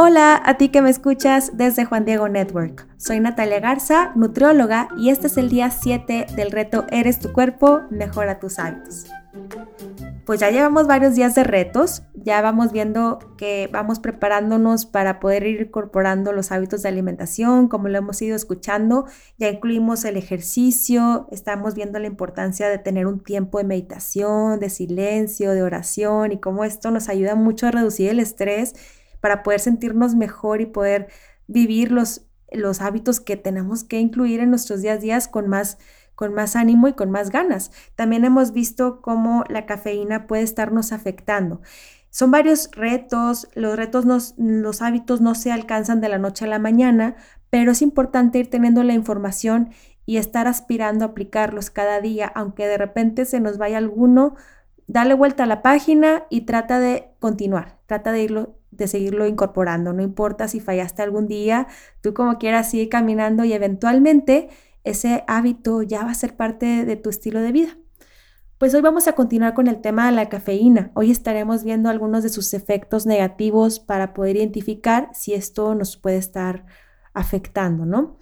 Hola a ti que me escuchas desde Juan Diego Network. Soy Natalia Garza, nutrióloga, y este es el día 7 del reto Eres tu cuerpo, mejora tus hábitos. Pues ya llevamos varios días de retos, ya vamos viendo que vamos preparándonos para poder ir incorporando los hábitos de alimentación, como lo hemos ido escuchando, ya incluimos el ejercicio, estamos viendo la importancia de tener un tiempo de meditación, de silencio, de oración y cómo esto nos ayuda mucho a reducir el estrés para poder sentirnos mejor y poder vivir los, los hábitos que tenemos que incluir en nuestros días a días con más, con más ánimo y con más ganas. También hemos visto cómo la cafeína puede estarnos afectando. Son varios retos, los retos, los hábitos no se alcanzan de la noche a la mañana, pero es importante ir teniendo la información y estar aspirando a aplicarlos cada día, aunque de repente se nos vaya alguno, dale vuelta a la página y trata de continuar, trata de irlo de seguirlo incorporando. No importa si fallaste algún día, tú como quieras sigue caminando y eventualmente ese hábito ya va a ser parte de tu estilo de vida. Pues hoy vamos a continuar con el tema de la cafeína. Hoy estaremos viendo algunos de sus efectos negativos para poder identificar si esto nos puede estar afectando, ¿no?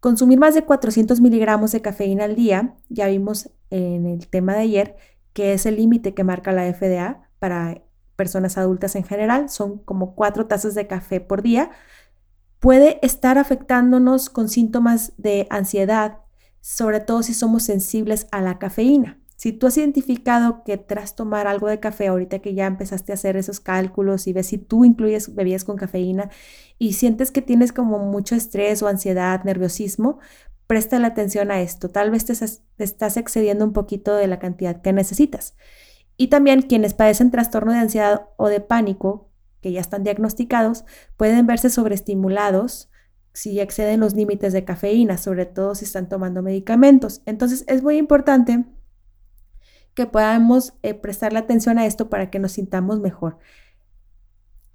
Consumir más de 400 miligramos de cafeína al día, ya vimos en el tema de ayer, que es el límite que marca la FDA para personas adultas en general, son como cuatro tazas de café por día, puede estar afectándonos con síntomas de ansiedad, sobre todo si somos sensibles a la cafeína. Si tú has identificado que tras tomar algo de café, ahorita que ya empezaste a hacer esos cálculos y ves si tú incluyes bebidas con cafeína y sientes que tienes como mucho estrés o ansiedad, nerviosismo, presta la atención a esto. Tal vez te estás excediendo un poquito de la cantidad que necesitas. Y también quienes padecen trastorno de ansiedad o de pánico, que ya están diagnosticados, pueden verse sobreestimulados si exceden los límites de cafeína, sobre todo si están tomando medicamentos. Entonces es muy importante que podamos eh, prestarle atención a esto para que nos sintamos mejor.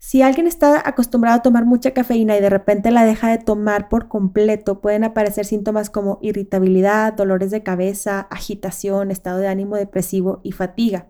Si alguien está acostumbrado a tomar mucha cafeína y de repente la deja de tomar por completo, pueden aparecer síntomas como irritabilidad, dolores de cabeza, agitación, estado de ánimo depresivo y fatiga.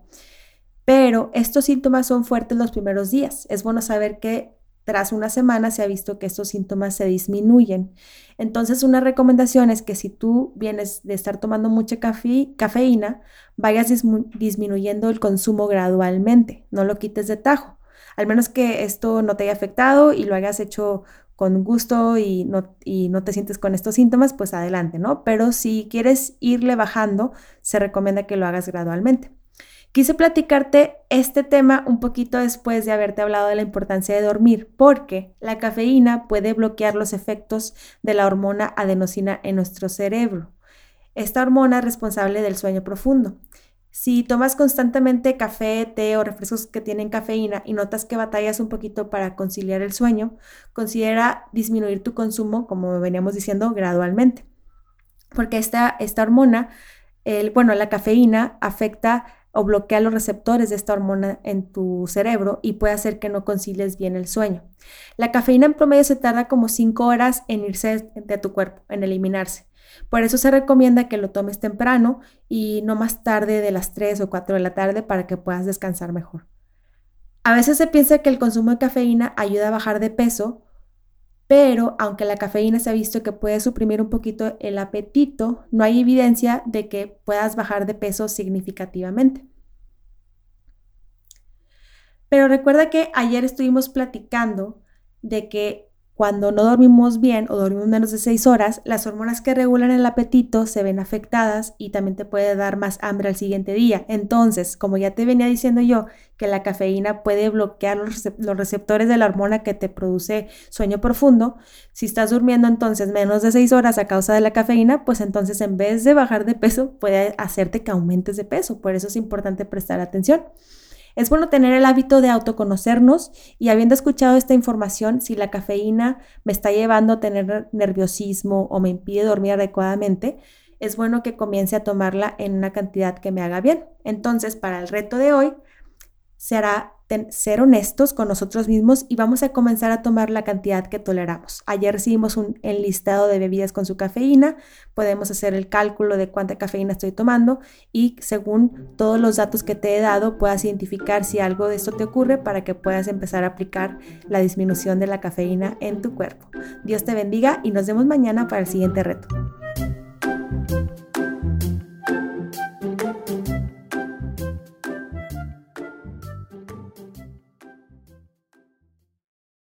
Pero estos síntomas son fuertes los primeros días. Es bueno saber que tras una semana se ha visto que estos síntomas se disminuyen. Entonces, una recomendación es que si tú vienes de estar tomando mucha cafeína, vayas disminuyendo el consumo gradualmente, no lo quites de tajo al menos que esto no te haya afectado y lo hayas hecho con gusto y no, y no te sientes con estos síntomas, pues adelante, ¿no? Pero si quieres irle bajando, se recomienda que lo hagas gradualmente. Quise platicarte este tema un poquito después de haberte hablado de la importancia de dormir, porque la cafeína puede bloquear los efectos de la hormona adenosina en nuestro cerebro. Esta hormona es responsable del sueño profundo. Si tomas constantemente café, té o refrescos que tienen cafeína y notas que batallas un poquito para conciliar el sueño, considera disminuir tu consumo, como veníamos diciendo, gradualmente. Porque esta, esta hormona, el, bueno, la cafeína afecta o bloquea los receptores de esta hormona en tu cerebro y puede hacer que no concilies bien el sueño. La cafeína en promedio se tarda como 5 horas en irse de tu cuerpo, en eliminarse. Por eso se recomienda que lo tomes temprano y no más tarde de las 3 o 4 de la tarde para que puedas descansar mejor. A veces se piensa que el consumo de cafeína ayuda a bajar de peso, pero aunque la cafeína se ha visto que puede suprimir un poquito el apetito, no hay evidencia de que puedas bajar de peso significativamente. Pero recuerda que ayer estuvimos platicando de que cuando no dormimos bien o dormimos menos de 6 horas, las hormonas que regulan el apetito se ven afectadas y también te puede dar más hambre al siguiente día. Entonces, como ya te venía diciendo yo, que la cafeína puede bloquear los receptores de la hormona que te produce sueño profundo, si estás durmiendo entonces menos de 6 horas a causa de la cafeína, pues entonces en vez de bajar de peso, puede hacerte que aumentes de peso. Por eso es importante prestar atención. Es bueno tener el hábito de autoconocernos y habiendo escuchado esta información, si la cafeína me está llevando a tener nerviosismo o me impide dormir adecuadamente, es bueno que comience a tomarla en una cantidad que me haga bien. Entonces, para el reto de hoy, será ser honestos con nosotros mismos y vamos a comenzar a tomar la cantidad que toleramos. Ayer recibimos un enlistado de bebidas con su cafeína, podemos hacer el cálculo de cuánta cafeína estoy tomando y según todos los datos que te he dado puedas identificar si algo de esto te ocurre para que puedas empezar a aplicar la disminución de la cafeína en tu cuerpo. Dios te bendiga y nos vemos mañana para el siguiente reto.